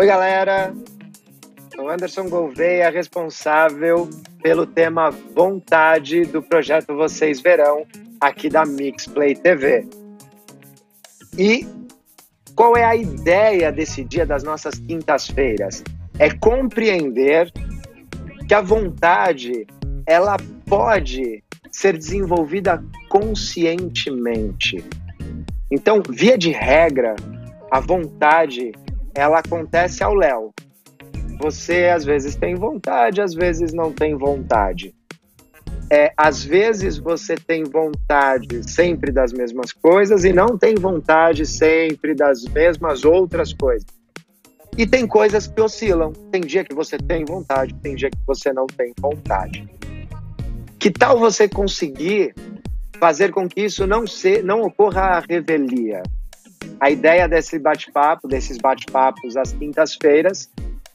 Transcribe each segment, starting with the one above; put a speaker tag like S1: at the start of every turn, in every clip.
S1: Oi, galera. Sou Anderson Gouveia, responsável pelo tema Vontade do projeto Vocês Verão, aqui da Mixplay TV. E qual é a ideia desse dia das nossas quintas-feiras? É compreender que a vontade ela pode ser desenvolvida conscientemente. Então, via de regra, a vontade ela acontece ao léu. Você às vezes tem vontade, às vezes não tem vontade. É, às vezes você tem vontade sempre das mesmas coisas e não tem vontade sempre das mesmas outras coisas. E tem coisas que oscilam. Tem dia que você tem vontade, tem dia que você não tem vontade. Que tal você conseguir fazer com que isso não, se, não ocorra a revelia? A ideia desse bate-papo, desses bate-papos às quintas-feiras,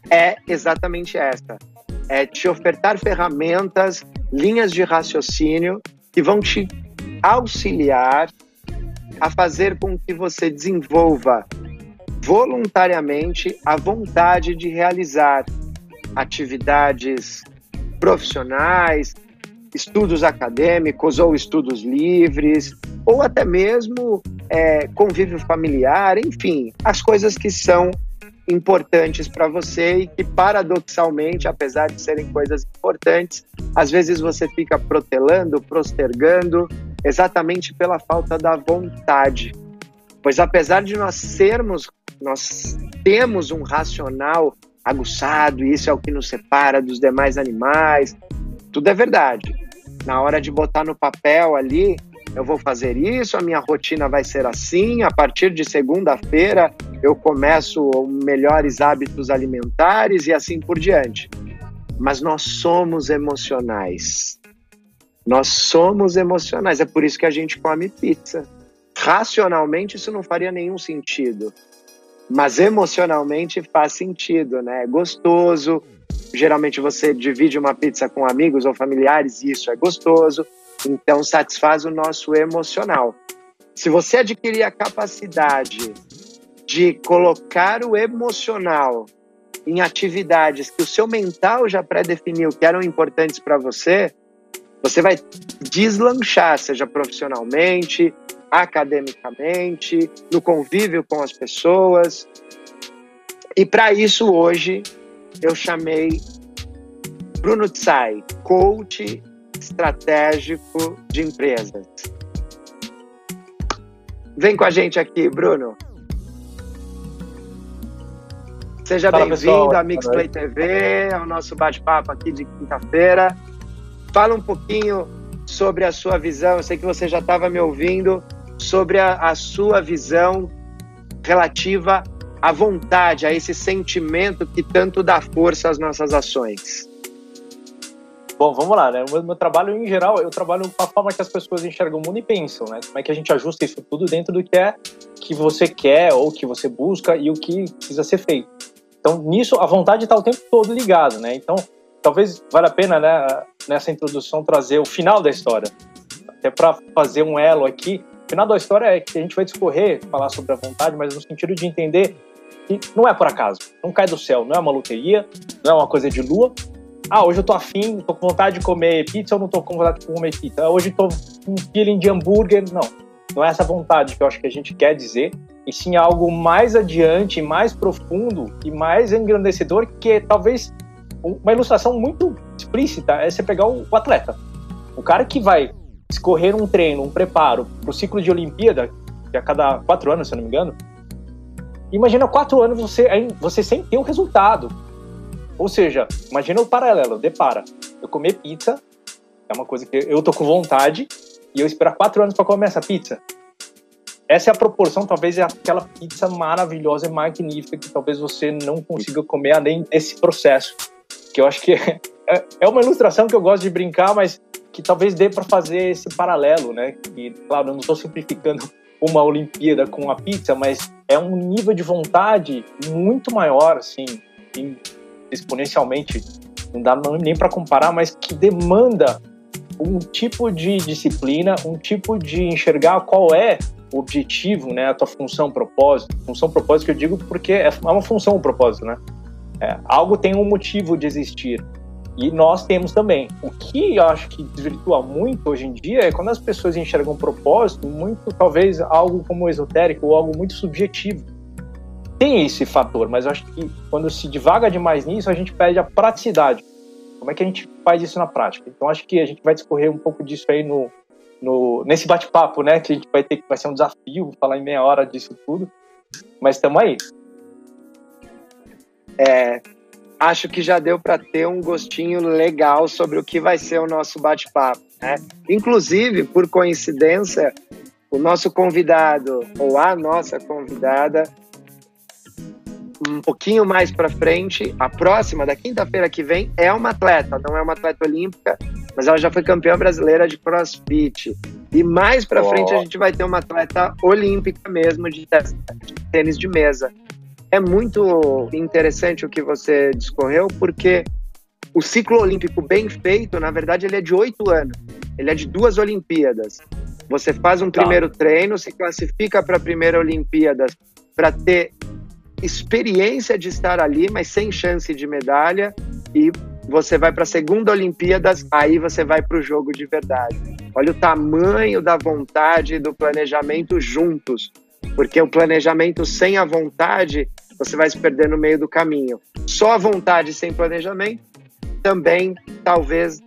S1: é exatamente essa: é te ofertar ferramentas, linhas de raciocínio que vão te auxiliar a fazer com que você desenvolva voluntariamente a vontade de realizar atividades profissionais, estudos acadêmicos ou estudos livres, ou até mesmo é, convívio familiar, enfim, as coisas que são importantes para você e que, paradoxalmente, apesar de serem coisas importantes, às vezes você fica protelando, postergando, exatamente pela falta da vontade. Pois apesar de nós sermos, nós temos um racional aguçado, e isso é o que nos separa dos demais animais, tudo é verdade. Na hora de botar no papel ali, eu vou fazer isso, a minha rotina vai ser assim, a partir de segunda-feira eu começo melhores hábitos alimentares e assim por diante. Mas nós somos emocionais. Nós somos emocionais, é por isso que a gente come pizza. Racionalmente isso não faria nenhum sentido, mas emocionalmente faz sentido, né? É gostoso. Geralmente você divide uma pizza com amigos ou familiares e isso é gostoso. Então, satisfaz o nosso emocional. Se você adquirir a capacidade de colocar o emocional em atividades que o seu mental já pré-definiu que eram importantes para você, você vai deslanchar, seja profissionalmente, academicamente, no convívio com as pessoas. E para isso, hoje, eu chamei Bruno Tsai, coach estratégico de empresas. Vem com a gente aqui, Bruno. Seja bem-vindo à Mixplay TV, ao nosso bate-papo aqui de quinta-feira. Fala um pouquinho sobre a sua visão. Eu sei que você já estava me ouvindo sobre a, a sua visão relativa à vontade, a esse sentimento que tanto dá força às nossas ações.
S2: Bom, vamos lá, né? O meu, trabalho, em geral, eu trabalho com a forma que as pessoas enxergam o mundo e pensam, né? Como é que a gente ajusta isso tudo dentro do que é que você quer ou que você busca e o que precisa ser feito. Então, nisso, a vontade está o tempo todo ligado, né? Então, talvez valha a pena, né, nessa introdução, trazer o final da história. Até para fazer um elo aqui. O final da história é que a gente vai discorrer, falar sobre a vontade, mas no sentido de entender que não é por acaso, não cai do céu, não é uma loteria, não é uma coisa de lua, ah, hoje eu tô afim, tô com vontade de comer pizza ou não tô com vontade de comer pizza? Hoje eu tô com um feeling de hambúrguer. Não, não é essa vontade que eu acho que a gente quer dizer, e sim algo mais adiante, mais profundo e mais engrandecedor, que é talvez uma ilustração muito explícita é você pegar o, o atleta. O cara que vai escorrer um treino, um preparo para o ciclo de Olimpíada, que é a cada quatro anos, se eu não me engano. Imagina quatro anos você, você sem ter o resultado. Ou seja, imagina o paralelo, depara. Eu comer pizza, é uma coisa que eu tô com vontade, e eu esperar quatro anos para comer essa pizza. Essa é a proporção, talvez, é aquela pizza maravilhosa e magnífica que talvez você não consiga comer além desse processo. Que eu acho que é, é uma ilustração que eu gosto de brincar, mas que talvez dê para fazer esse paralelo, né? E, claro, eu não estou simplificando uma Olimpíada com a pizza, mas é um nível de vontade muito maior, assim, em exponencialmente, não dá nem para comparar, mas que demanda um tipo de disciplina, um tipo de enxergar qual é objetivo, né, a tua função, propósito. Função, propósito que eu digo porque é uma função, um propósito, né? É, algo tem um motivo de existir. E nós temos também. O que eu acho que desvirtua muito hoje em dia é quando as pessoas enxergam um propósito muito, talvez, algo como esotérico ou algo muito subjetivo. Tem esse fator, mas eu acho que quando se divaga demais nisso, a gente perde a praticidade. Como é que a gente faz isso na prática? Então, acho que a gente vai discorrer um pouco disso aí no, no nesse bate-papo, né? Que a gente vai ter que vai ser um desafio falar em meia hora disso tudo. Mas estamos aí.
S1: É, acho que já deu para ter um gostinho legal sobre o que vai ser o nosso bate-papo. Né? Inclusive, por coincidência, o nosso convidado ou a nossa convidada, um pouquinho mais para frente, a próxima, da quinta-feira que vem, é uma atleta, não é uma atleta olímpica, mas ela já foi campeã brasileira de crossfit. E mais para oh. frente a gente vai ter uma atleta olímpica mesmo de tênis de mesa é muito interessante o que você discorreu, porque o ciclo olímpico bem feito, na verdade, ele é de oito anos. Ele é de duas Olimpíadas. Você faz um tá. primeiro treino, se classifica para a primeira Olimpíada para ter experiência de estar ali, mas sem chance de medalha, e você vai para a segunda Olimpíadas, aí você vai para o jogo de verdade. Olha o tamanho da vontade do planejamento juntos, porque o planejamento sem a vontade você vai se perder no meio do caminho. Só a vontade sem planejamento também talvez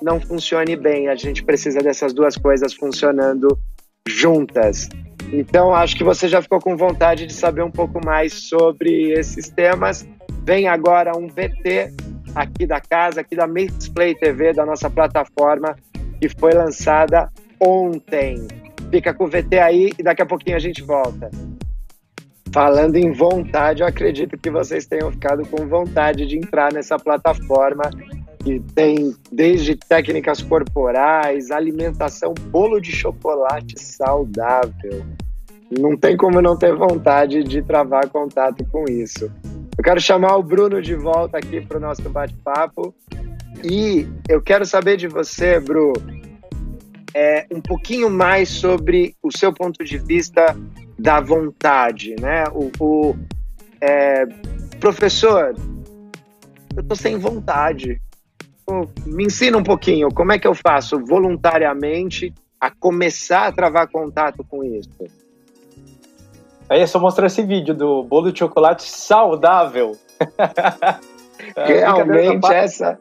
S1: não funcione bem. A gente precisa dessas duas coisas funcionando juntas. Então, acho que você já ficou com vontade de saber um pouco mais sobre esses temas. Vem agora um VT aqui da casa, aqui da Mixplay TV, da nossa plataforma, que foi lançada ontem. Fica com o VT aí e daqui a pouquinho a gente volta. Falando em vontade, eu acredito que vocês tenham ficado com vontade de entrar nessa plataforma que tem desde técnicas corporais, alimentação, bolo de chocolate saudável. Não tem como não ter vontade de travar contato com isso. Eu quero chamar o Bruno de volta aqui para o nosso bate-papo e eu quero saber de você, Bruno, é, um pouquinho mais sobre o seu ponto de vista da vontade, né? O, o é, professor, eu tô sem vontade. Me ensina um pouquinho, como é que eu faço voluntariamente a começar a travar contato com isso?
S2: Aí é só mostrar esse vídeo do bolo de chocolate saudável.
S1: Realmente essa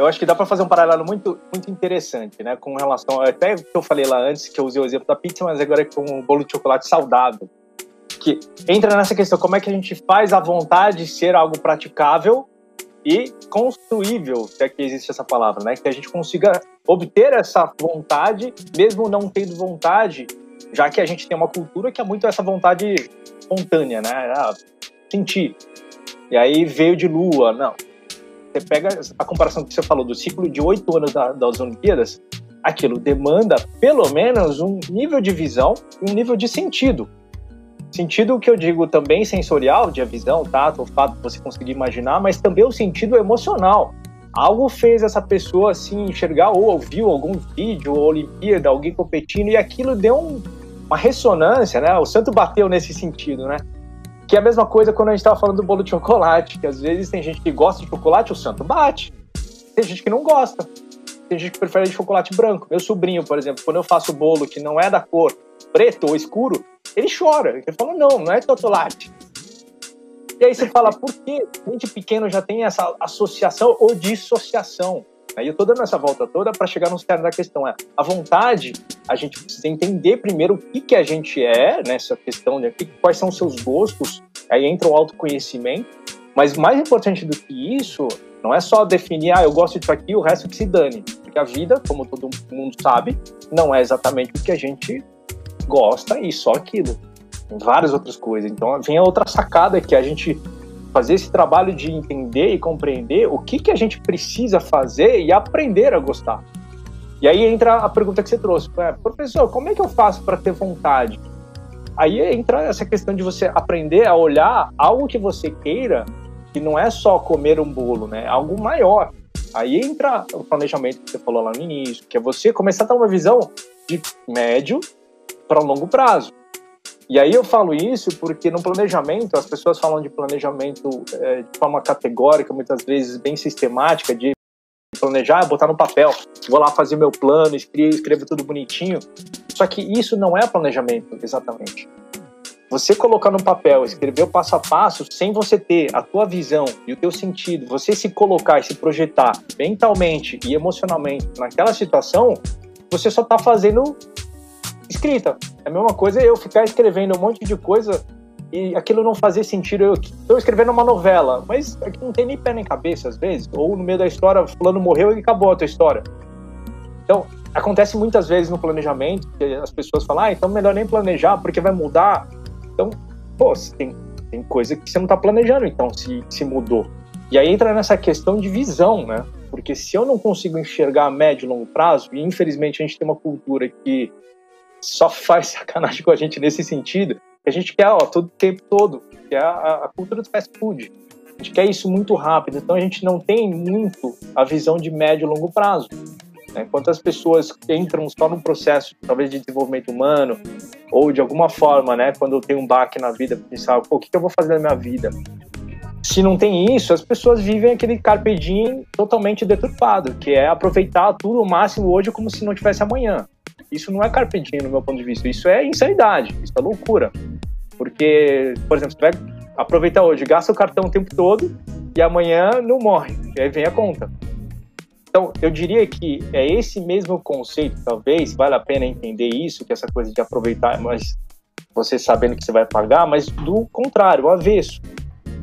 S2: eu acho que dá para fazer um paralelo muito, muito interessante, né? Com relação. Até que eu falei lá antes, que eu usei o exemplo da pizza, mas agora é com o bolo de chocolate saudável. Que entra nessa questão: como é que a gente faz a vontade ser algo praticável e construível, se é que existe essa palavra, né? Que a gente consiga obter essa vontade, mesmo não tendo vontade, já que a gente tem uma cultura que é muito essa vontade espontânea, né? Ah, sentir. E aí veio de lua, não você pega a comparação que você falou do ciclo de oito anos da, das Olimpíadas, aquilo demanda pelo menos um nível de visão e um nível de sentido. Sentido que eu digo também sensorial, de a visão, tato, fato de você conseguir imaginar, mas também o sentido emocional. Algo fez essa pessoa assim enxergar ou ouviu algum vídeo ou Olimpíada, alguém competindo e aquilo deu um, uma ressonância, né? O santo bateu nesse sentido, né? Que é a mesma coisa quando a gente estava falando do bolo de chocolate, que às vezes tem gente que gosta de chocolate, o santo bate. Tem gente que não gosta. Tem gente que prefere de chocolate branco. Meu sobrinho, por exemplo, quando eu faço bolo que não é da cor preto ou escuro, ele chora. Ele fala, não, não é chocolate. E aí você fala, por que gente pequeno já tem essa associação ou dissociação? Aí eu tô dando essa volta toda para chegar no cerne da questão. É, a vontade, a gente precisa entender primeiro o que, que a gente é nessa questão de quais são os seus gostos, aí entra o autoconhecimento. Mas mais importante do que isso, não é só definir, ah, eu gosto disso aqui, o resto que se dane. Porque a vida, como todo mundo sabe, não é exatamente o que a gente gosta e só aquilo. Várias outras coisas. Então vem a outra sacada que a gente fazer esse trabalho de entender e compreender o que, que a gente precisa fazer e aprender a gostar. E aí entra a pergunta que você trouxe, professor, como é que eu faço para ter vontade? Aí entra essa questão de você aprender a olhar algo que você queira, que não é só comer um bolo, né? É algo maior. Aí entra o planejamento que você falou lá no início, que é você começar a ter uma visão de médio para longo prazo. E aí eu falo isso porque no planejamento, as pessoas falam de planejamento é, de forma categórica, muitas vezes bem sistemática, de planejar, botar no papel, vou lá fazer meu plano, escrevo, escrevo tudo bonitinho. Só que isso não é planejamento, exatamente. Você colocar no papel, escrever o passo a passo, sem você ter a tua visão e o teu sentido, você se colocar e se projetar mentalmente e emocionalmente naquela situação, você só está fazendo escrita. É a mesma coisa eu ficar escrevendo um monte de coisa e aquilo não fazia sentido. Eu estou escrevendo uma novela, mas aqui não tem nem pé nem cabeça às vezes. Ou no meio da história, fulano morreu e acabou a tua história. Então, acontece muitas vezes no planejamento que as pessoas falam, ah, então melhor nem planejar porque vai mudar então, pô, tem, tem coisa que você não está planejando, então, se, se mudou. E aí entra nessa questão de visão, né? Porque se eu não consigo enxergar a médio e longo prazo, e infelizmente a gente tem uma cultura que só faz sacanagem com a gente nesse sentido, a gente quer, ó, todo o tempo todo, que é a, a cultura do fast food. A gente quer isso muito rápido, então a gente não tem muito a visão de médio e longo prazo. Né? Quantas pessoas entram só num processo, talvez, de desenvolvimento humano, ou de alguma forma, né, quando eu tenho um baque na vida, pensar, pô, o que, eu vou fazer na minha vida? Se não tem isso, as pessoas vivem aquele carpe diem totalmente deturpado, que é aproveitar tudo o máximo hoje como se não tivesse amanhã. Isso não é carpe diem no meu ponto de vista, isso é insanidade, isso é loucura. Porque, por exemplo, você vai aproveitar hoje, gasta o cartão o tempo todo e amanhã não morre, e aí vem a conta. Então, eu diria que é esse mesmo conceito, talvez, vale a pena entender isso, que essa coisa de aproveitar, mas você sabendo que você vai pagar, mas do contrário, o avesso.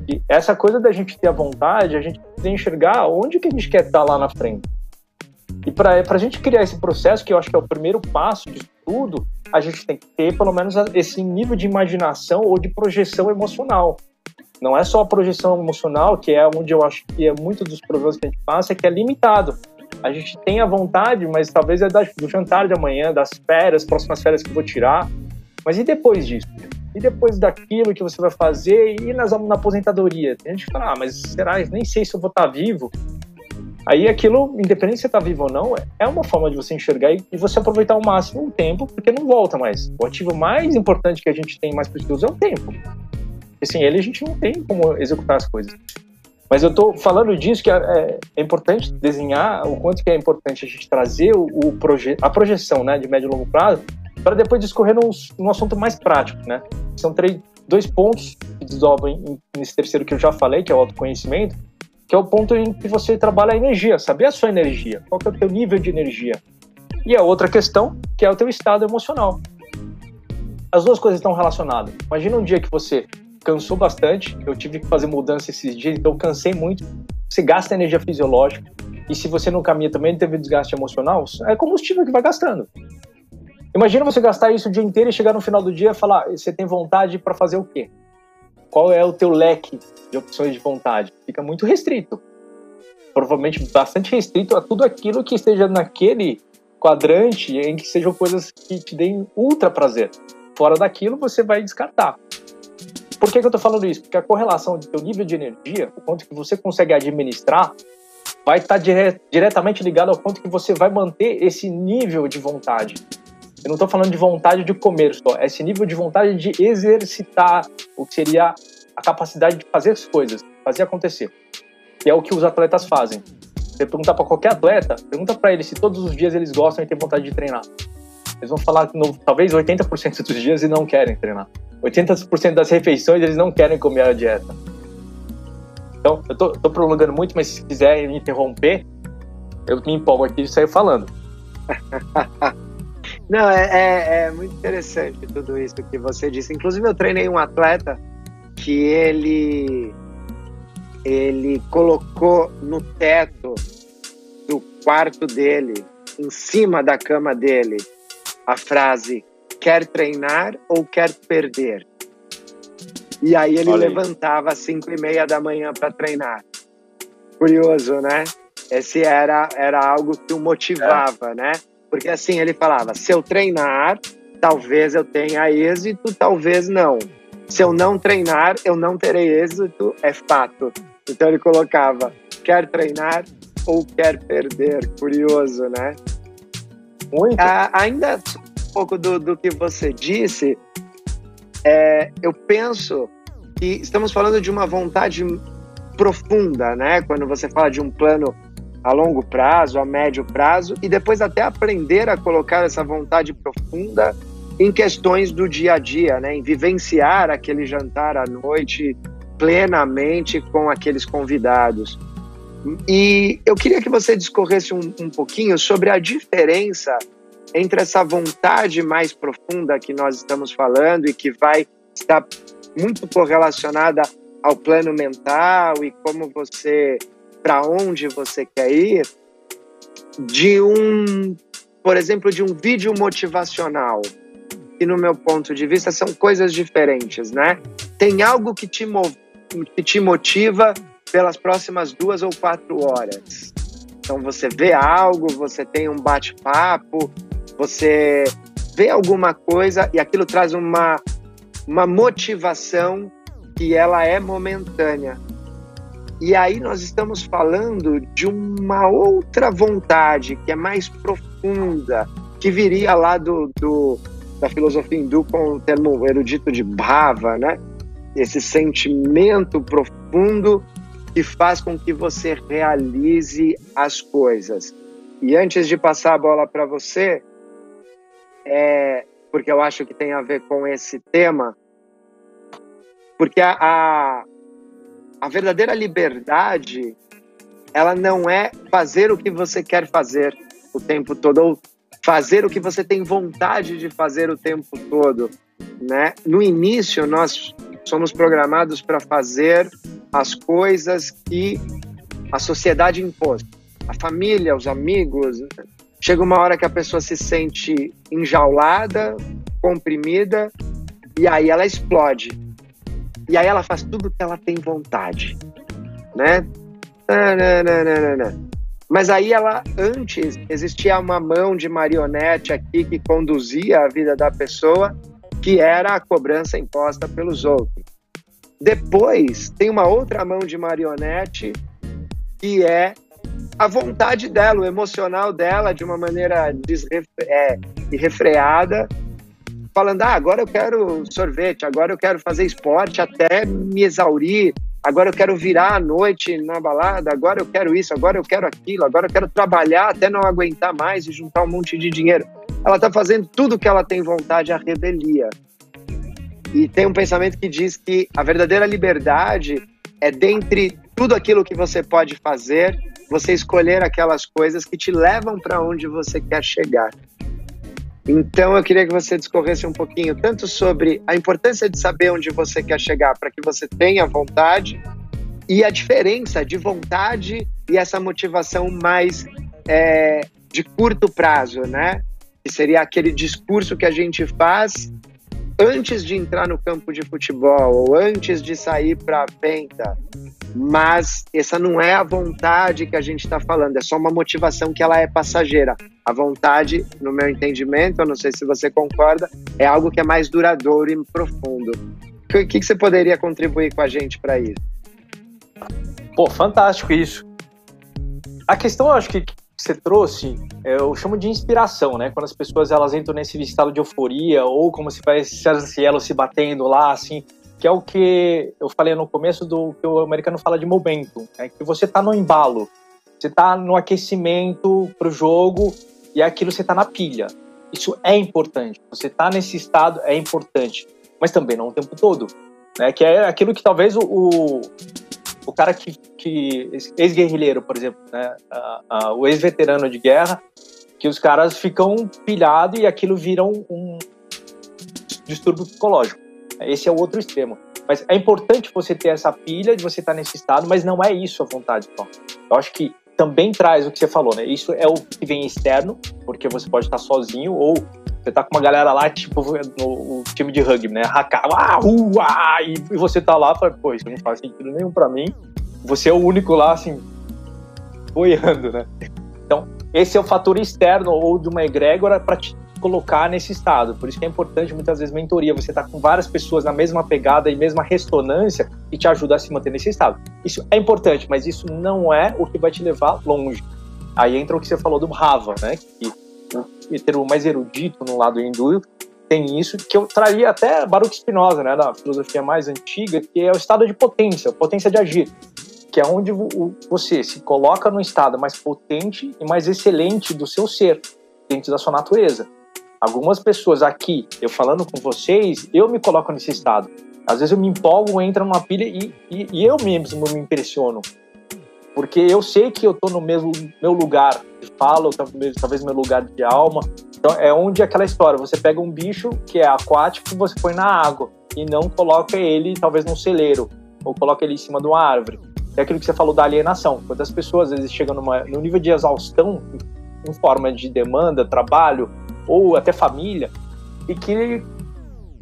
S2: E essa coisa da gente ter a vontade, a gente precisa enxergar onde que a gente quer estar lá na frente. E para a gente criar esse processo, que eu acho que é o primeiro passo de tudo, a gente tem que ter pelo menos esse nível de imaginação ou de projeção emocional. Não é só a projeção emocional, que é onde eu acho que é muito dos problemas que a gente passa, é que é limitado. A gente tem a vontade, mas talvez é do jantar de amanhã, das férias, próximas férias que eu vou tirar. Mas e depois disso? E depois daquilo que você vai fazer e nas, na aposentadoria? Tem gente que fala, ah, mas será? Nem sei se eu vou estar vivo. Aí aquilo, independente se você está vivo ou não, é uma forma de você enxergar e, e você aproveitar ao máximo o tempo, porque não volta mais. O ativo mais importante que a gente tem mais precioso é o tempo. Assim, ele a gente não tem como executar as coisas. Mas eu estou falando disso que é, é, importante desenhar o quanto que é importante a gente trazer o, o proje a projeção né, de médio e longo prazo para depois discorrer num, num assunto mais prático. Né? São três, dois pontos que desdobram nesse terceiro que eu já falei, que é o autoconhecimento, que é o ponto em que você trabalha a energia, saber a sua energia, qual é o teu nível de energia. E a outra questão, que é o teu estado emocional. As duas coisas estão relacionadas. Imagina um dia que você cansou bastante. Eu tive que fazer mudança esses dias, então cansei muito. Você gasta energia fisiológica. E se você não caminha também teve desgaste emocional, é combustível que vai gastando. Imagina você gastar isso o dia inteiro e chegar no final do dia e falar: você tem vontade para fazer o quê? Qual é o teu leque de opções de vontade? Fica muito restrito. Provavelmente bastante restrito a tudo aquilo que esteja naquele quadrante em que sejam coisas que te deem ultra prazer. Fora daquilo, você vai descartar. Por que, que eu estou falando isso? Porque a correlação do teu nível de energia, o quanto que você consegue administrar, vai estar tá dire diretamente ligado ao quanto que você vai manter esse nível de vontade. Eu não estou falando de vontade de comer só, é esse nível de vontade de exercitar o que seria a capacidade de fazer as coisas, fazer acontecer. Que é o que os atletas fazem. Você perguntar para qualquer atleta, pergunta para ele se todos os dias eles gostam e têm vontade de treinar. Eles vão falar que talvez 80% dos dias e não querem treinar. 80% das refeições eles não querem comer a dieta. Então, eu tô, tô prolongando muito, mas se quiser me interromper, eu me empolgo aqui e saio falando.
S1: Não, é, é, é, muito interessante tudo isso que você disse. Inclusive, eu treinei um atleta que ele ele colocou no teto do quarto dele, em cima da cama dele, a frase quer treinar ou quer perder? E aí ele Olha levantava às cinco e meia da manhã para treinar. Curioso, né? Esse era, era algo que o motivava, é. né? Porque assim ele falava: se eu treinar, talvez eu tenha êxito, talvez não. Se eu não treinar, eu não terei êxito, é fato. Então ele colocava: quer treinar ou quer perder? Curioso, né?
S2: Muito.
S1: Ah, ainda pouco do, do que você disse, é, eu penso que estamos falando de uma vontade profunda, né? Quando você fala de um plano a longo prazo, a médio prazo, e depois até aprender a colocar essa vontade profunda em questões do dia a dia, né? Em vivenciar aquele jantar à noite plenamente com aqueles convidados. E eu queria que você discorresse um, um pouquinho sobre a diferença entre essa vontade mais profunda que nós estamos falando e que vai estar muito correlacionada ao plano mental e como você, para onde você quer ir, de um, por exemplo, de um vídeo motivacional, que no meu ponto de vista são coisas diferentes, né? Tem algo que te, que te motiva pelas próximas duas ou quatro horas. Então você vê algo, você tem um bate-papo, você vê alguma coisa e aquilo traz uma, uma motivação que ela é momentânea. E aí nós estamos falando de uma outra vontade que é mais profunda, que viria lá do, do da filosofia hindu com o termo erudito de bhava, né? Esse sentimento profundo que faz com que você realize as coisas. E antes de passar a bola para você, é, porque eu acho que tem a ver com esse tema, porque a, a, a verdadeira liberdade, ela não é fazer o que você quer fazer o tempo todo, ou fazer o que você tem vontade de fazer o tempo todo, né? No início, nós somos programados para fazer as coisas que a sociedade impôs. A família, os amigos. Chega uma hora que a pessoa se sente enjaulada, comprimida, e aí ela explode. E aí ela faz tudo que ela tem vontade, né? Mas aí ela, antes, existia uma mão de marionete aqui que conduzia a vida da pessoa, que era a cobrança imposta pelos outros. Depois tem uma outra mão de marionete que é a vontade dela, o emocional dela, de uma maneira desrefre, é, irrefreada, falando: ah, agora eu quero sorvete, agora eu quero fazer esporte até me exaurir, agora eu quero virar à noite na balada, agora eu quero isso, agora eu quero aquilo, agora eu quero trabalhar até não aguentar mais e juntar um monte de dinheiro. Ela está fazendo tudo que ela tem vontade, a rebelia. E tem um pensamento que diz que a verdadeira liberdade é dentre tudo aquilo que você pode fazer, você escolher aquelas coisas que te levam para onde você quer chegar. Então eu queria que você discorresse um pouquinho tanto sobre a importância de saber onde você quer chegar para que você tenha vontade e a diferença de vontade e essa motivação mais é, de curto prazo, né? Que seria aquele discurso que a gente faz antes de entrar no campo de futebol ou antes de sair para a venda. Mas essa não é a vontade que a gente está falando, é só uma motivação que ela é passageira. A vontade, no meu entendimento, eu não sei se você concorda, é algo que é mais duradouro e profundo. O que, que você poderia contribuir com a gente para isso?
S2: Pô, fantástico isso. A questão, eu acho que você trouxe, eu chamo de inspiração, né? Quando as pessoas elas entram nesse estado de euforia ou como se parece as cielos se batendo lá, assim, que é o que eu falei no começo do que o americano fala de momentum, é que você tá no embalo, você tá no aquecimento pro jogo e aquilo você tá na pilha. Isso é importante. Você tá nesse estado é importante, mas também não o tempo todo, né? Que é aquilo que talvez o, o o cara que, que ex-guerrilheiro, por exemplo, né, o ex-veterano de guerra, que os caras ficam pilhados e aquilo vira um, um distúrbio psicológico. Esse é o outro extremo. Mas é importante você ter essa pilha de você estar nesse estado, mas não é isso a vontade só. Eu acho que também traz o que você falou, né? Isso é o que vem externo, porque você pode estar sozinho ou você tá com uma galera lá, tipo, no, time de rugby, né? Haka, ah, ah, e, e você tá lá, fala, pô, isso não faz sentido nenhum pra mim. Você é o único lá, assim, boiando, né? Então, esse é o fator externo ou de uma egrégora para te colocar nesse estado. Por isso que é importante, muitas vezes, mentoria. Você tá com várias pessoas na mesma pegada e mesma ressonância e te ajuda a se manter nesse estado. Isso é importante, mas isso não é o que vai te levar longe. Aí entra o que você falou do Rava, né? Que o termo mais erudito no lado hindu tem isso, que eu traria até Baruch Spinoza, né, da filosofia mais antiga, que é o estado de potência, potência de agir, que é onde você se coloca no estado mais potente e mais excelente do seu ser, dentro da sua natureza. Algumas pessoas aqui, eu falando com vocês, eu me coloco nesse estado. Às vezes eu me empolgo, entro numa pilha e, e, e eu mesmo me impressiono. Porque eu sei que eu estou no mesmo meu lugar de fala, talvez, meu lugar de alma. Então é onde aquela história, você pega um bicho que é aquático, você põe na água e não coloca ele talvez num celeiro ou coloca ele em cima de uma árvore. É aquilo que você falou da alienação. Quando as pessoas às vezes chegam numa, no nível de exaustão em forma de demanda, trabalho, ou até família, e que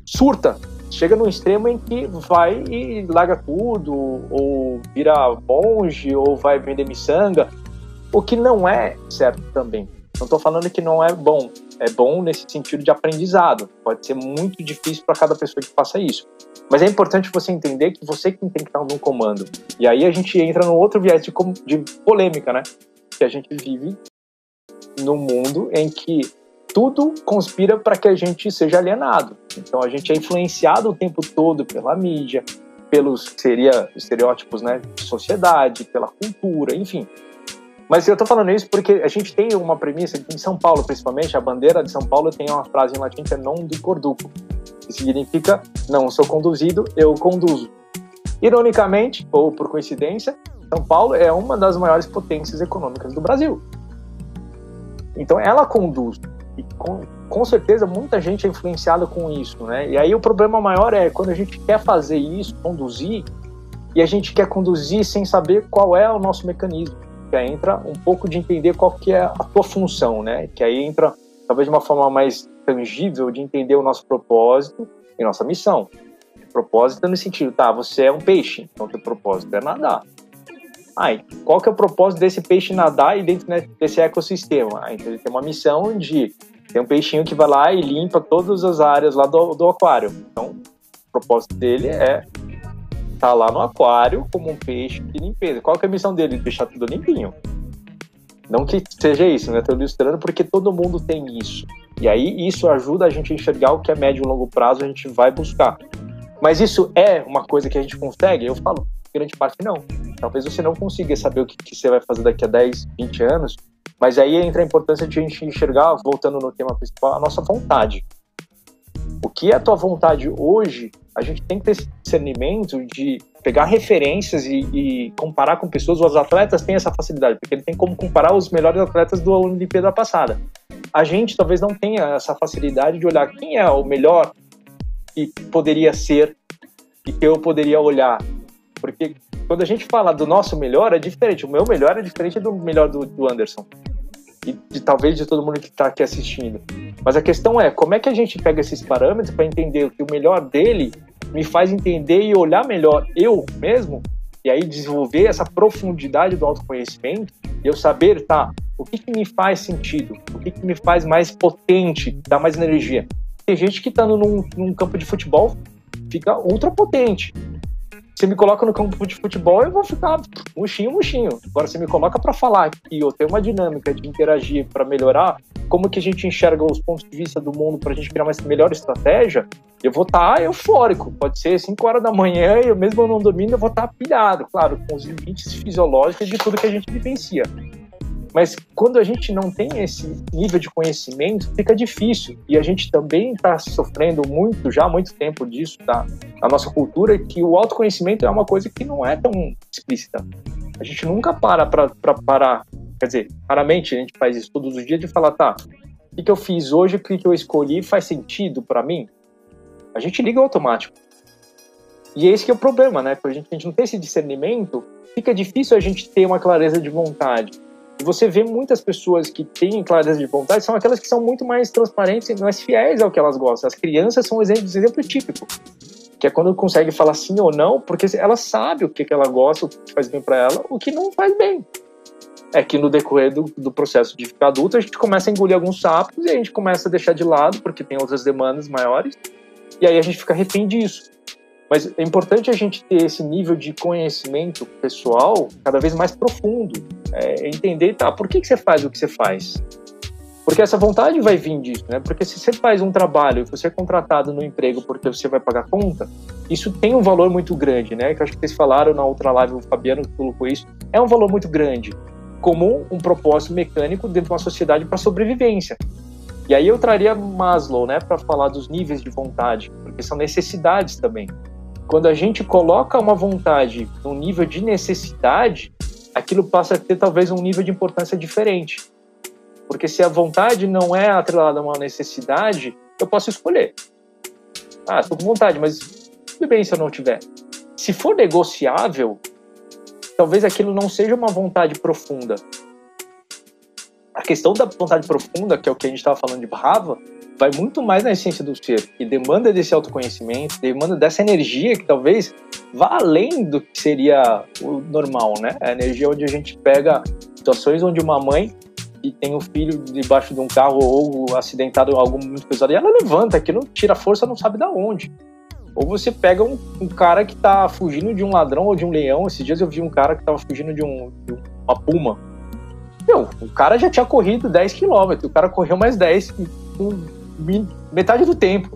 S2: surta, chega num extremo em que vai e larga tudo, ou vira monge, ou vai vender miçanga, o que não é certo também. Não estou falando que não é bom, é bom nesse sentido de aprendizado. Pode ser muito difícil para cada pessoa que faça isso. Mas é importante você entender que você que tem que estar no comando. E aí a gente entra no outro viés de, de polêmica, né? Que a gente vive no mundo em que tudo conspira para que a gente seja alienado. Então a gente é influenciado o tempo todo pela mídia, pelos seria estereótipos, né, de sociedade, pela cultura, enfim. Mas eu estou falando isso porque a gente tem uma premissa em São Paulo, principalmente, a bandeira de São Paulo tem uma frase em latim que é non do corduco, que significa não sou conduzido, eu conduzo. Ironicamente, ou por coincidência, São Paulo é uma das maiores potências econômicas do Brasil. Então ela conduz. E com, com certeza muita gente é influenciada com isso, né? E aí o problema maior é quando a gente quer fazer isso, conduzir, e a gente quer conduzir sem saber qual é o nosso mecanismo. Que aí entra um pouco de entender qual que é a tua função, né? Que aí entra talvez de uma forma mais tangível de entender o nosso propósito e nossa missão. Propósito no sentido, tá, você é um peixe, então teu propósito é nadar. Ai, qual que é o propósito desse peixe nadar e dentro né, desse ecossistema? Ah, então ele tem uma missão de tem um peixinho que vai lá e limpa todas as áreas lá do, do aquário. Então, o propósito dele é estar tá lá no aquário como um peixe de limpeza. Qual que é a missão dele? Deixar tudo limpinho. Não que seja isso, né? Estou ilustrando porque todo mundo tem isso. E aí isso ajuda a gente a enxergar o que é médio e longo prazo a gente vai buscar. Mas isso é uma coisa que a gente consegue? Eu falo, grande parte não. Talvez você não consiga saber o que, que você vai fazer daqui a 10, 20 anos, mas aí entra a importância de a gente enxergar, voltando no tema principal, a nossa vontade. O que é a tua vontade hoje? A gente tem que ter esse discernimento de pegar referências e, e comparar com pessoas. Os atletas têm essa facilidade, porque ele tem como comparar os melhores atletas do Olimpíada passada. A gente talvez não tenha essa facilidade de olhar quem é o melhor que poderia ser e que eu poderia olhar porque quando a gente fala do nosso melhor, é diferente. O meu melhor é diferente do melhor do, do Anderson. E de, talvez de todo mundo que está aqui assistindo. Mas a questão é, como é que a gente pega esses parâmetros para entender que o melhor dele me faz entender e olhar melhor eu mesmo, e aí desenvolver essa profundidade do autoconhecimento, e eu saber, tá, o que, que me faz sentido, o que, que me faz mais potente, dá mais energia. Tem gente que está num, num campo de futebol, fica ultra potente. Você me coloca no campo de futebol, eu vou ficar murchinho, murchinho. Agora, você me coloca para falar que eu tenho uma dinâmica de interagir para melhorar, como que a gente enxerga os pontos de vista do mundo para a gente criar uma melhor estratégia, eu vou estar tá eufórico. Pode ser 5 horas da manhã e eu mesmo não dormindo, eu vou estar tá pilhado, claro, com os limites fisiológicos de tudo que a gente vivencia. Mas quando a gente não tem esse nível de conhecimento, fica difícil. E a gente também está sofrendo muito, já há muito tempo disso, tá? Na nossa cultura, que o autoconhecimento é uma coisa que não é tão explícita. A gente nunca para para parar. Quer dizer, raramente a gente faz isso todos os dias de falar, tá, o que, eu fiz hoje, o que eu escolhi faz sentido para mim? A gente liga automático. E é esse que é o problema, né? Porque a gente, a gente não tem esse discernimento, fica difícil a gente ter uma clareza de vontade. Você vê muitas pessoas que têm clareza de vontade, são aquelas que são muito mais transparentes e mais fiéis ao que elas gostam. As crianças são um exemplo, um exemplo típico. Que é quando consegue falar sim ou não, porque ela sabe o que, que ela gosta, o que faz bem para ela, o que não faz bem. É que no decorrer do, do processo de ficar adulto, a gente começa a engolir alguns sapos e a gente começa a deixar de lado, porque tem outras demandas maiores, e aí a gente fica refém disso. Mas é importante a gente ter esse nível de conhecimento pessoal cada vez mais profundo. É entender, tá, por que, que você faz o que você faz? Porque essa vontade vai vir disso, né? Porque se você faz um trabalho e você é contratado no emprego porque você vai pagar conta, isso tem um valor muito grande, né? Que eu acho que vocês falaram na outra live, o Fabiano colocou isso. É um valor muito grande, como um propósito mecânico dentro de uma sociedade para sobrevivência. E aí eu traria Maslow, né, para falar dos níveis de vontade, porque são necessidades também. Quando a gente coloca uma vontade no nível de necessidade, aquilo passa a ter talvez um nível de importância diferente. Porque se a vontade não é atrelada a uma necessidade, eu posso escolher. Ah, estou com vontade, mas tudo bem se eu não tiver. Se for negociável, talvez aquilo não seja uma vontade profunda. A questão da vontade profunda, que é o que a gente estava falando de Brava, vai muito mais na essência do ser, que demanda desse autoconhecimento, demanda dessa energia que talvez vá além do que seria o normal, né? A energia onde a gente pega situações onde uma mãe e tem um filho debaixo de um carro ou acidentado algo muito pesado, e ela levanta, aquilo tira força, não sabe da onde. Ou você pega um, um, cara que tá fugindo de um ladrão ou de um leão. Esses dias eu vi um cara que tava fugindo de, um, de uma puma. Meu, o cara já tinha corrido 10 km, o cara correu mais 10 com metade do tempo.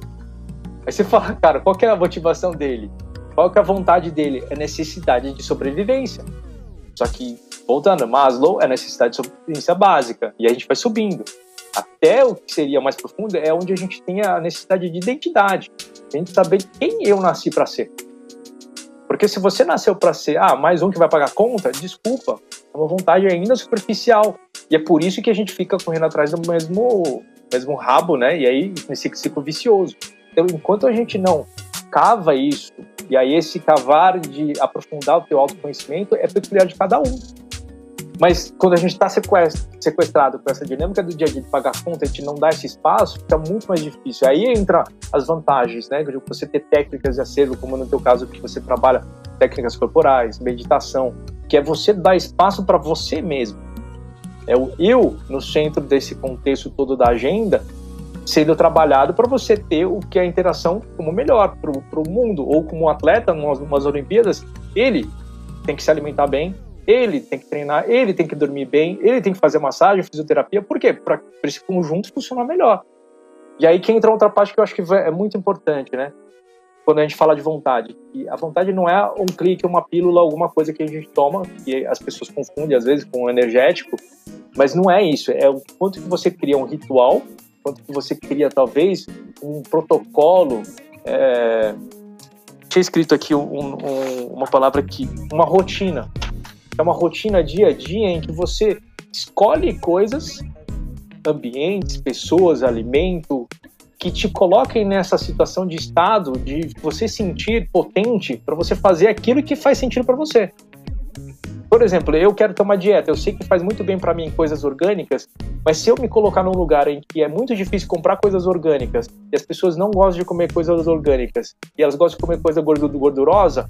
S2: Aí você fala, cara, qual que é a motivação dele? Qual que é a vontade dele? É necessidade de sobrevivência. Só que voltando, Maslow é necessidade de sobrevivência básica, e a gente vai subindo. Até o que seria mais profundo é onde a gente tem a necessidade de identidade, a gente saber quem eu nasci para ser. Porque se você nasceu para ser, ah, mais um que vai pagar conta, desculpa, é uma vontade ainda superficial. E é por isso que a gente fica correndo atrás do mesmo, mesmo rabo, né? E aí, nesse ciclo vicioso. Então, enquanto a gente não cava isso, e aí esse cavar de aprofundar o teu autoconhecimento é peculiar de cada um. Mas quando a gente está sequestrado com essa dinâmica do dia a dia de pagar conta, a gente não dá esse espaço, fica muito mais difícil. Aí entra as vantagens, né? De você ter técnicas de acervo, como no teu caso que você trabalha técnicas corporais, meditação, que é você dar espaço para você mesmo. É o eu no centro desse contexto todo da agenda sendo trabalhado para você ter o que é a interação como melhor para o mundo ou como um atleta numas, numas Olimpíadas ele tem que se alimentar bem ele tem que treinar, ele tem que dormir bem, ele tem que fazer massagem, fisioterapia. Por quê? Para esse conjunto funcionar melhor. E aí que entra outra parte que eu acho que é muito importante, né? Quando a gente fala de vontade. E a vontade não é um clique, uma pílula, alguma coisa que a gente toma, que as pessoas confundem às vezes com um energético, mas não é isso. É o quanto que você cria um ritual, quanto que você cria talvez um protocolo. É... Tinha escrito aqui um, um, uma palavra aqui, uma rotina é uma rotina dia a dia em que você escolhe coisas, ambientes, pessoas, alimento, que te coloquem nessa situação de estado de você sentir potente para você fazer aquilo que faz sentido para você. Por exemplo, eu quero tomar dieta, eu sei que faz muito bem para mim coisas orgânicas, mas se eu me colocar num lugar em que é muito difícil comprar coisas orgânicas e as pessoas não gostam de comer coisas orgânicas e elas gostam de comer coisa gordurosa,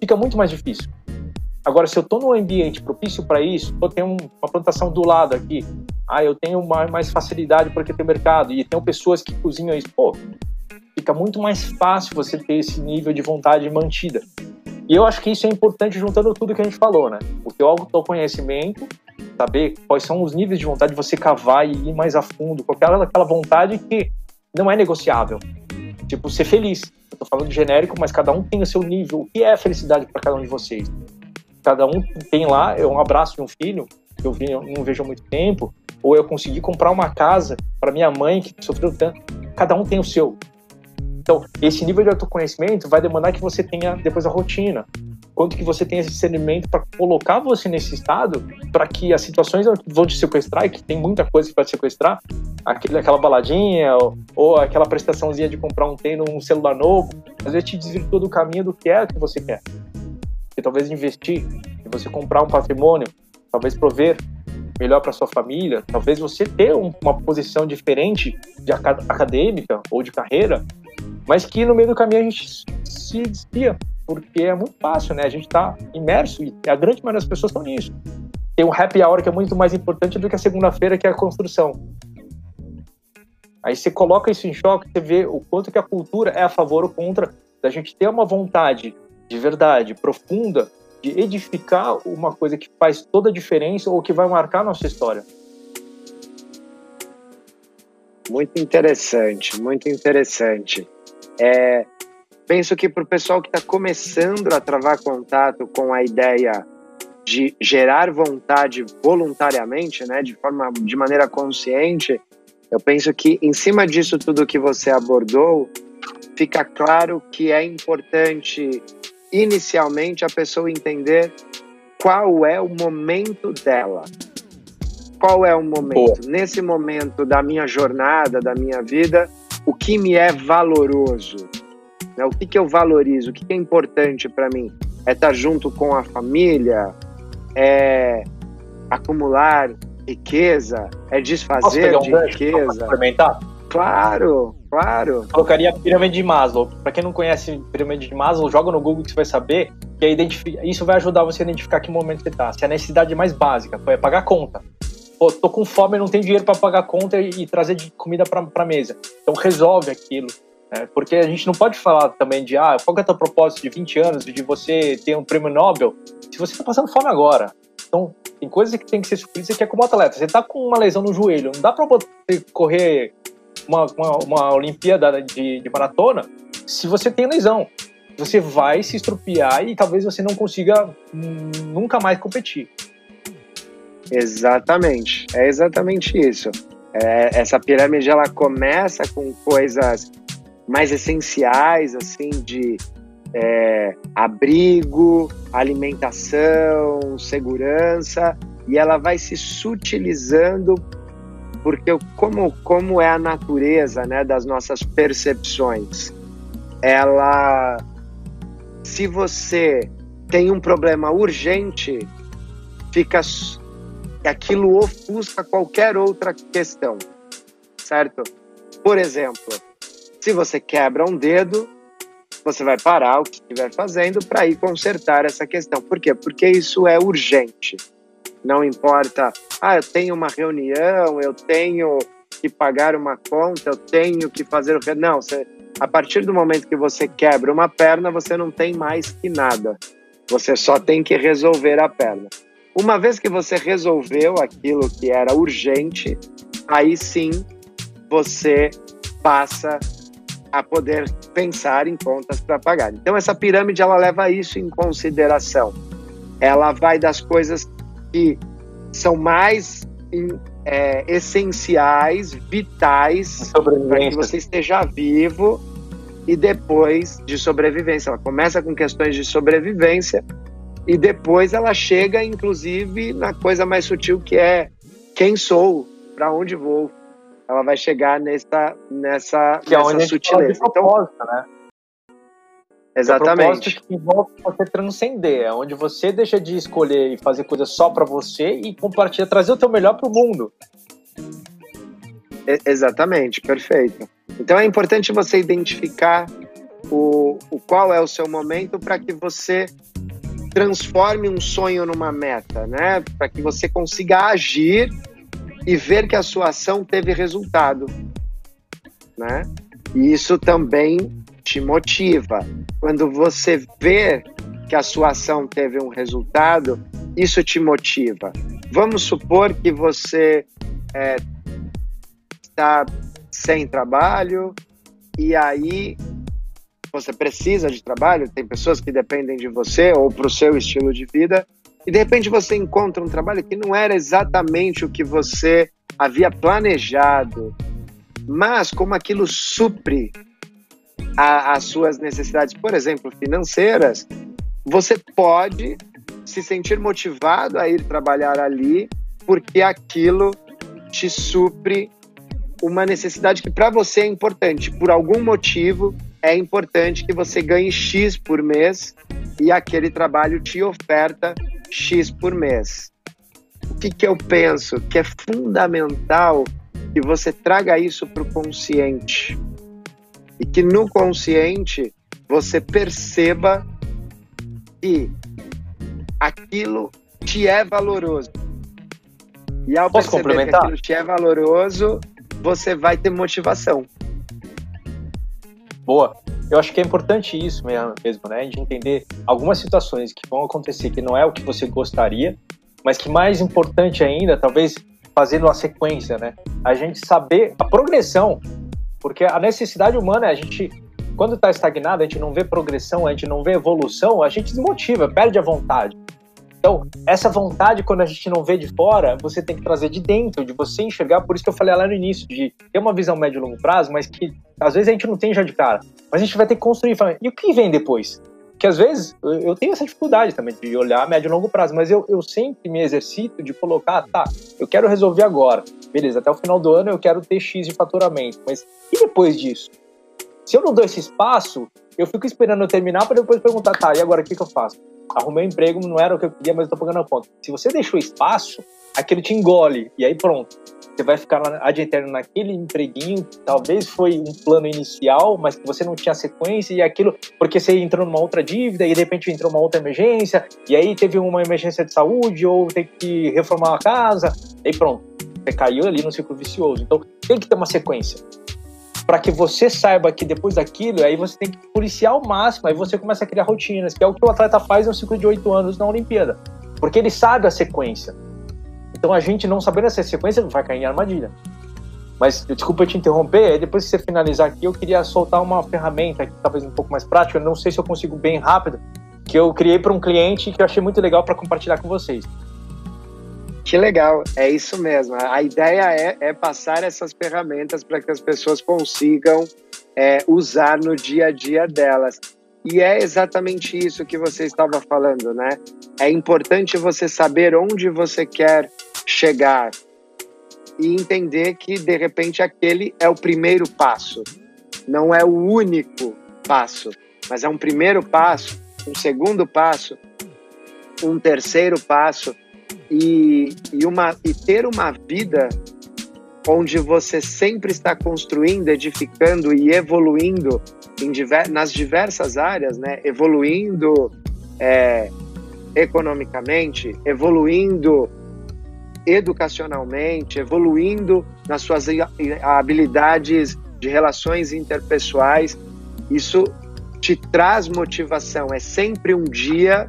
S2: fica muito mais difícil. Agora, se eu estou num ambiente propício para isso, eu tenho uma plantação do lado aqui, ah, eu tenho mais facilidade porque tem mercado e tem pessoas que cozinham isso, pô, fica muito mais fácil você ter esse nível de vontade mantida. E eu acho que isso é importante juntando tudo que a gente falou, né? O teu autoconhecimento, saber quais são os níveis de vontade de você cavar e ir mais a fundo, com aquela, aquela vontade que não é negociável. Tipo, ser feliz. Eu tô falando genérico, mas cada um tem o seu nível. O que é felicidade para cada um de vocês? Cada um tem lá, um abraço de um filho, que eu não vejo há muito tempo, ou eu consegui comprar uma casa para minha mãe que sofreu tanto. Cada um tem o seu. Então, esse nível de autoconhecimento vai demandar que você tenha depois a rotina. Quanto que você tenha esse discernimento para colocar você nesse estado, para que as situações vão te sequestrar, e que tem muita coisa pode sequestrar, aquele, aquela baladinha, ou, ou aquela prestaçãozinha de comprar um tênis, um celular novo, às vezes te desvirtua do caminho do que é que você quer e talvez investir, e você comprar um patrimônio, talvez prover melhor para sua família, talvez você ter uma posição diferente de acadêmica ou de carreira, mas que no meio do caminho a gente se desvia, porque é muito fácil, né? A gente está imerso e a grande maioria das pessoas estão nisso. Tem um happy hour que é muito mais importante do que a segunda-feira, que é a construção. Aí você coloca isso em choque, você vê o quanto que a cultura é a favor ou contra da gente ter uma vontade de verdade, profunda, de edificar uma coisa que faz toda a diferença ou que vai marcar a nossa história.
S1: Muito interessante, muito interessante. É, penso que para o pessoal que está começando a travar contato com a ideia de gerar vontade voluntariamente, né, de forma, de maneira consciente, eu penso que em cima disso tudo que você abordou, fica claro que é importante inicialmente a pessoa entender qual é o momento dela. Qual é o momento? Nesse momento da minha jornada, da minha vida, o que me é valoroso? Né? O que, que eu valorizo? O que, que é importante para mim? É estar junto com a família? É acumular riqueza? É desfazer um de riqueza?
S2: Complementar?
S1: Claro, claro.
S2: Colocaria a pirâmide de Maslow. Para quem não conhece pirâmide de Maslow, joga no Google que você vai saber isso vai ajudar você a identificar que momento você está. Se é a necessidade mais básica, é pagar conta. Pô, tô com fome, não tenho dinheiro para pagar conta e, e trazer comida para mesa. Então resolve aquilo. Né? Porque a gente não pode falar também de ah, qual é o teu propósito de 20 anos, de você ter um prêmio Nobel, se você está passando fome agora. Então, tem coisas que tem que ser supridas que é como atleta. Você está com uma lesão no joelho, não dá para você correr uma, uma, uma Olimpíada de, de maratona se você tem lesão você vai se estrupiar e talvez você não consiga nunca mais competir.
S1: Exatamente, é exatamente isso. É, essa pirâmide ela começa com coisas mais essenciais, assim, de é, abrigo, alimentação, segurança, e ela vai se sutilizando porque como, como é a natureza né, das nossas percepções, ela se você tem um problema urgente, fica aquilo ofusca qualquer outra questão, certo? Por exemplo, se você quebra um dedo, você vai parar o que estiver fazendo para ir consertar essa questão. Por quê? Porque isso é urgente. Não importa, ah, eu tenho uma reunião, eu tenho que pagar uma conta, eu tenho que fazer o. Não, você a partir do momento que você quebra uma perna, você não tem mais que nada. Você só tem que resolver a perna. Uma vez que você resolveu aquilo que era urgente, aí sim você passa a poder pensar em contas para pagar. Então essa pirâmide ela leva isso em consideração. Ela vai das coisas que são mais é, essenciais, vitais, para que você esteja vivo e depois de sobrevivência. Ela começa com questões de sobrevivência e depois ela chega, inclusive, na coisa mais sutil que é quem sou, para onde vou. Ela vai chegar nessa, nessa,
S2: que nessa é sutileza. Então, né?
S1: Exatamente.
S2: Que envolve você transcender, é onde você deixa de escolher e fazer coisas só para você e compartilhar, trazer o teu melhor para o mundo.
S1: exatamente, perfeito. Então é importante você identificar o, o qual é o seu momento para que você transforme um sonho numa meta, né? Para que você consiga agir e ver que a sua ação teve resultado, né? E isso também te motiva. Quando você vê que a sua ação teve um resultado, isso te motiva. Vamos supor que você é, está sem trabalho e aí você precisa de trabalho, tem pessoas que dependem de você ou para o seu estilo de vida, e de repente você encontra um trabalho que não era exatamente o que você havia planejado, mas como aquilo supre as suas necessidades, por exemplo, financeiras, você pode se sentir motivado a ir trabalhar ali, porque aquilo te supre uma necessidade que para você é importante. Por algum motivo, é importante que você ganhe X por mês e aquele trabalho te oferta X por mês. O que, que eu penso? Que é fundamental que você traga isso para o consciente e que no consciente você perceba que aquilo te é valoroso. E ao Posso perceber que aquilo te é valoroso, você vai ter motivação.
S2: Boa. Eu acho que é importante isso mesmo, né? De entender algumas situações que vão acontecer que não é o que você gostaria, mas que mais importante ainda, talvez fazendo a sequência, né? A gente saber a progressão, porque a necessidade humana, a gente, quando está estagnado, a gente não vê progressão, a gente não vê evolução, a gente desmotiva, perde a vontade. Então, essa vontade, quando a gente não vê de fora, você tem que trazer de dentro, de você enxergar. Por isso que eu falei lá no início, de ter uma visão médio e longo prazo, mas que às vezes a gente não tem já de cara. Mas a gente vai ter que construir. E o que vem depois? Que às vezes eu tenho essa dificuldade também de olhar médio e longo prazo, mas eu, eu sempre me exercito de colocar, tá, eu quero resolver agora. Beleza, até o final do ano eu quero ter X de faturamento, mas e depois disso? Se eu não dou esse espaço, eu fico esperando eu terminar para depois perguntar, tá, e agora o que, que eu faço? Arrumei um emprego, não era o que eu queria, mas eu tô pagando a conta. Se você deixou espaço, aquilo te engole, e aí pronto. Você vai ficar ad eterno naquele empreguinho, talvez foi um plano inicial, mas que você não tinha sequência, e aquilo, porque você entrou numa outra dívida, e de repente entrou uma outra emergência, e aí teve uma emergência de saúde, ou tem que reformar a casa, e pronto. Você caiu ali no ciclo vicioso. Então, tem que ter uma sequência para que você saiba que depois daquilo, aí você tem que policiar ao máximo, aí você começa a criar rotinas, que é o que o atleta faz no ciclo de oito anos na Olimpíada, porque ele sabe a sequência. Então a gente não sabendo essa sequência vai cair em armadilha. Mas desculpa te interromper, depois que você finalizar aqui, eu queria soltar uma ferramenta aqui, talvez um pouco mais prática, eu não sei se eu consigo bem rápido, que eu criei para um cliente que eu achei muito legal para compartilhar com vocês.
S1: Que legal, é isso mesmo. A ideia é, é passar essas ferramentas para que as pessoas consigam é, usar no dia a dia delas. E é exatamente isso que você estava falando, né? É importante você saber onde você quer chegar e entender que, de repente, aquele é o primeiro passo. Não é o único passo, mas é um primeiro passo, um segundo passo, um terceiro passo e, e, uma, e ter uma vida onde você sempre está construindo, edificando e evoluindo diver, nas diversas áreas, né? Evoluindo é, economicamente, evoluindo educacionalmente, evoluindo nas suas habilidades de relações interpessoais. Isso te traz motivação. É sempre um dia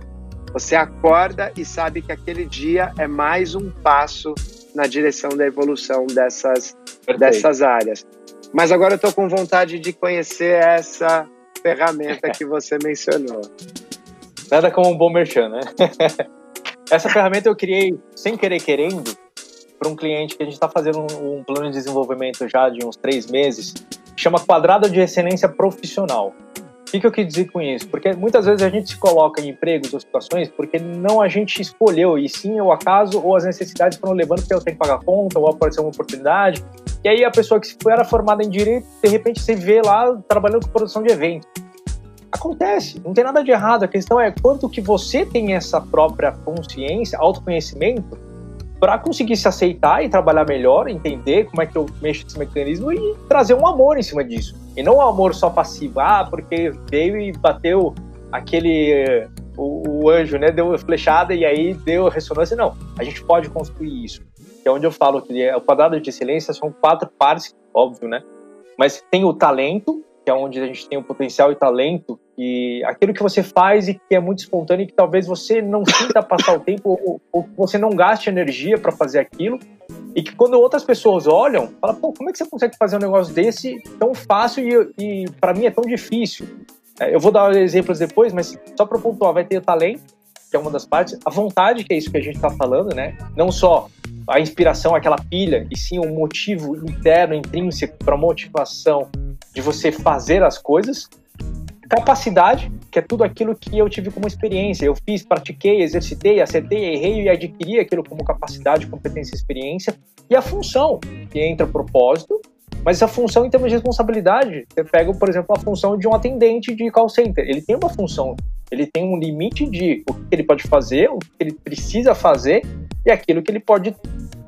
S1: você acorda e sabe que aquele dia é mais um passo na direção da evolução dessas, dessas áreas. Mas agora eu estou com vontade de conhecer essa ferramenta que você mencionou.
S2: Nada como um bom merchan, né? essa ferramenta eu criei sem querer querendo para um cliente que a gente está fazendo um, um plano de desenvolvimento já de uns três meses, chama Quadrado de Excelência Profissional. O que, que eu quis dizer com isso? Porque muitas vezes a gente se coloca em empregos ou situações porque não a gente escolheu, e sim o acaso ou as necessidades foram levando porque eu tenho que pagar conta ou apareceu uma oportunidade. E aí a pessoa que era formada em direito, de repente você vê lá trabalhando com produção de eventos. Acontece, não tem nada de errado. A questão é quanto que você tem essa própria consciência, autoconhecimento para conseguir se aceitar e trabalhar melhor, entender como é que eu mexo esse mecanismo e trazer um amor em cima disso. E não um amor só passivo, ah, porque veio e bateu aquele. O, o anjo, né? Deu flechada e aí deu ressonância. Não, a gente pode construir isso. Que é onde eu falo que é, o quadrado de excelência são quatro partes, óbvio, né? Mas tem o talento, que é onde a gente tem o potencial e talento, e aquilo que você faz e que é muito espontâneo e que talvez você não sinta passar o tempo ou, ou você não gaste energia para fazer aquilo, e que quando outras pessoas olham, fala, pô, como é que você consegue fazer um negócio desse tão fácil e, e para mim é tão difícil? É, eu vou dar exemplos depois, mas só para pontuar, vai ter o talento, que é uma das partes, a vontade, que é isso que a gente está falando, né? Não só a inspiração, aquela pilha, e sim um motivo interno, intrínseco para motivação de você fazer as coisas. Capacidade, que é tudo aquilo que eu tive como experiência. Eu fiz, pratiquei, exercitei, acertei, errei e adquiri aquilo como capacidade, competência e experiência. E a função, que entra propósito, mas essa função em termos de responsabilidade, você pega, por exemplo, a função de um atendente de call center. Ele tem uma função, ele tem um limite de o que ele pode fazer, o que ele precisa fazer e aquilo que ele pode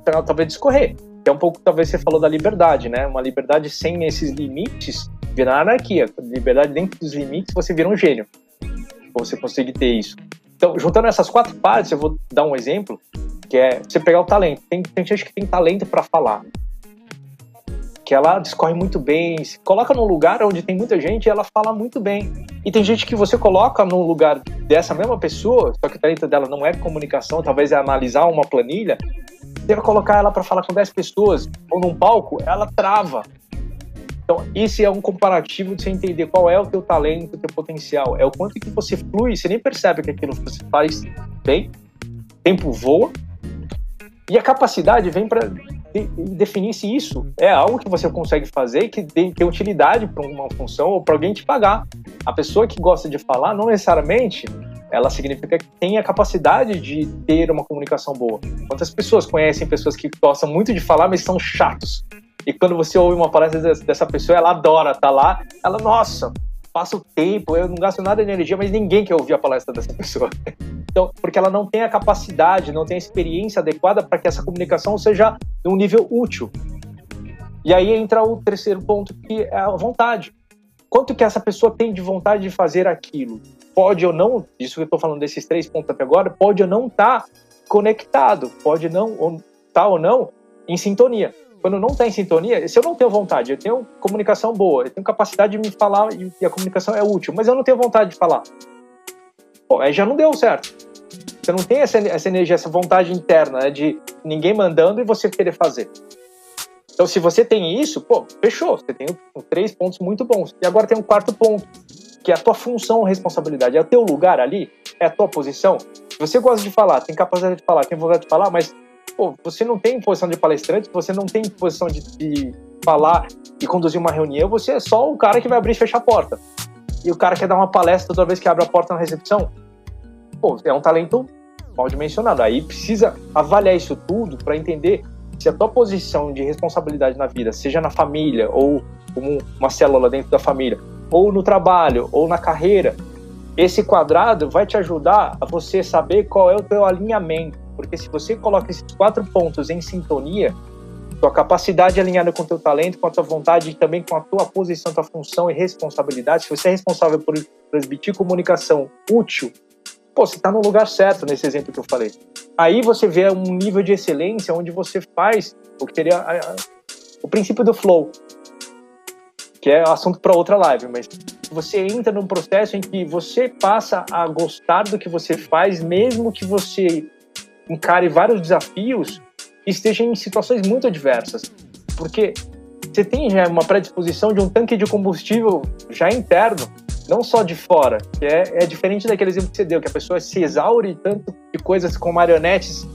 S2: talvez discorrer. Que é um pouco, talvez você falou da liberdade, né? Uma liberdade sem esses limites vira anarquia. Liberdade dentro dos limites, você vira um gênio. Você consegue ter isso. Então, juntando essas quatro partes, eu vou dar um exemplo, que é você pegar o talento. Tem, tem gente que tem talento para falar, que ela discorre muito bem, se coloca num lugar onde tem muita gente e ela fala muito bem. E tem gente que você coloca num lugar dessa mesma pessoa, só que o talento dela não é comunicação, talvez é analisar uma planilha, vai colocar ela para falar com 10 pessoas ou num palco, ela trava. Então, esse é um comparativo de você entender qual é o teu talento, o teu potencial. É o quanto que você flui, você nem percebe que aquilo você faz bem, tempo voa, e a capacidade vem para definir se isso é algo que você consegue fazer e que tem, tem utilidade para uma função ou para alguém te pagar. A pessoa que gosta de falar, não necessariamente ela significa que tem a capacidade de ter uma comunicação boa. Quantas pessoas conhecem pessoas que gostam muito de falar, mas são chatos? E quando você ouve uma palestra dessa pessoa, ela adora estar tá lá, ela, nossa, passa o tempo, eu não gasto nada de energia, mas ninguém quer ouvir a palestra dessa pessoa. Então, porque ela não tem a capacidade, não tem a experiência adequada para que essa comunicação seja de um nível útil. E aí entra o terceiro ponto, que é a vontade. Quanto que essa pessoa tem de vontade de fazer aquilo? Pode ou não, isso que eu estou falando desses três pontos até agora, pode ou não estar tá conectado, pode não estar tá ou não em sintonia quando não está em sintonia, se eu não tenho vontade, eu tenho comunicação boa, eu tenho capacidade de me falar e a comunicação é útil, mas eu não tenho vontade de falar, pô, aí já não deu certo. Você não tem essa, essa energia, essa vontade interna né, de ninguém mandando e você querer fazer. Então, se você tem isso, pô, fechou. Você tem três pontos muito bons. E agora tem um quarto ponto, que é a tua função, responsabilidade. É o teu lugar ali, é a tua posição. Você gosta de falar, tem capacidade de falar, tem vontade de falar, mas pô, você não tem posição de palestrante, você não tem posição de, de falar e conduzir uma reunião, você é só o cara que vai abrir e fechar a porta. E o cara quer dar uma palestra toda vez que abre a porta na recepção. Pô, é um talento mal dimensionado. Aí precisa avaliar isso tudo para entender se a tua posição de responsabilidade na vida, seja na família ou como uma célula dentro da família, ou no trabalho, ou na carreira, esse quadrado vai te ajudar a você saber qual é o teu alinhamento porque se você coloca esses quatro pontos em sintonia, tua capacidade alinhada com o teu talento, com a tua vontade e também com a tua posição, tua função e responsabilidade, se você é responsável por transmitir comunicação útil, pô, você está no lugar certo nesse exemplo que eu falei. Aí você vê um nível de excelência onde você faz o que seria a, a, o princípio do flow, que é assunto para outra live, mas você entra num processo em que você passa a gostar do que você faz, mesmo que você encare vários desafios e esteja em situações muito adversas. Porque você tem já uma predisposição de um tanque de combustível já interno, não só de fora, que é, é diferente daquele exemplo que você deu, que a pessoa se exaure tanto de coisas com marionetes,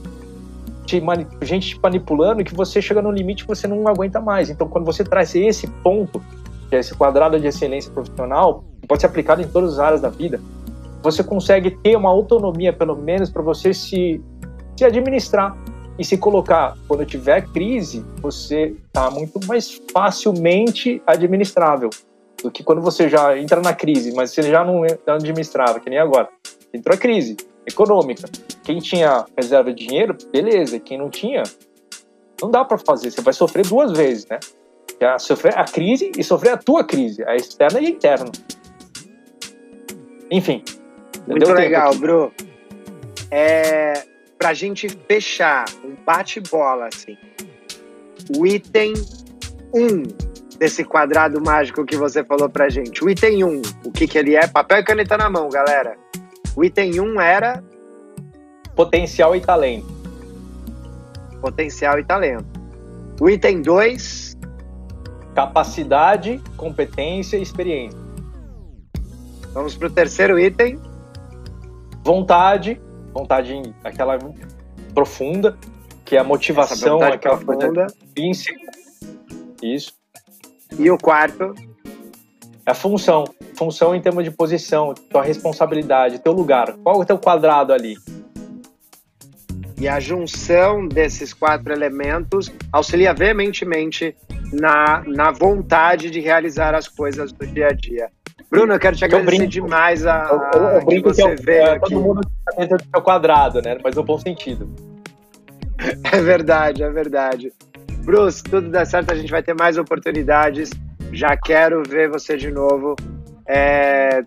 S2: te gente te manipulando, que você chega no limite que você não aguenta mais. Então, quando você traz esse ponto, que é esse quadrado de excelência profissional, que pode ser aplicado em todas as áreas da vida, você consegue ter uma autonomia, pelo menos, para você se se administrar e se colocar quando tiver crise, você está muito mais facilmente administrável do que quando você já entra na crise, mas você já não é administrável, que nem agora. Entrou a crise econômica. Quem tinha reserva de dinheiro, beleza. Quem não tinha, não dá para fazer. Você vai sofrer duas vezes, né? Já sofrer a crise e sofrer a tua crise, a externa e a interna. Enfim.
S1: Muito legal, Bru. É, para a gente fechar um bate-bola, assim, o item 1 um desse quadrado mágico que você falou pra gente. O item 1, um, o que que ele é? Papel e caneta na mão, galera. O item 1 um era...
S2: Potencial e talento.
S1: Potencial e talento. O item 2...
S2: Capacidade, competência e experiência.
S1: Vamos pro terceiro item.
S2: Vontade, vontade aquela profunda, que é a motivação, aquela
S1: profunda.
S2: intrínseca. Isso.
S1: E o quarto?
S2: É a função. Função em termos de posição, tua responsabilidade, teu lugar. Qual é o teu quadrado ali?
S1: E a junção desses quatro elementos auxilia veementemente na, na vontade de realizar as coisas do dia a dia. Bruno, eu quero te agradecer brinco, demais a, eu, eu, eu que você que veio é, aqui.
S2: Todo mundo está dentro do seu quadrado, né? Mas no bom sentido.
S1: É verdade, é verdade. Bruce, tudo der certo, a gente vai ter mais oportunidades. Já quero ver você de novo. É,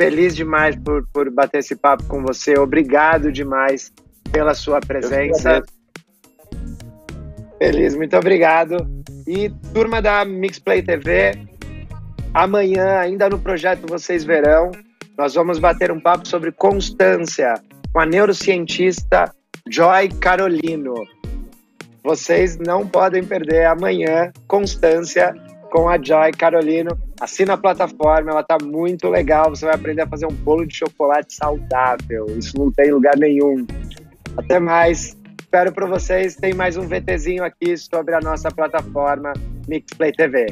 S1: feliz demais por, por bater esse papo com você. Obrigado demais pela sua presença. Feliz, muito obrigado. E turma da Mixplay TV, Amanhã, ainda no projeto Vocês Verão, nós vamos bater um papo sobre constância com a neurocientista Joy Carolino. vocês não podem perder amanhã Constância com a Joy Carolino. Assina a plataforma, ela tá muito legal. Você vai aprender a fazer um bolo de chocolate saudável. Isso não tem lugar nenhum. Até mais. Espero para vocês. Tem mais um VTzinho aqui sobre a nossa plataforma Mixplay TV.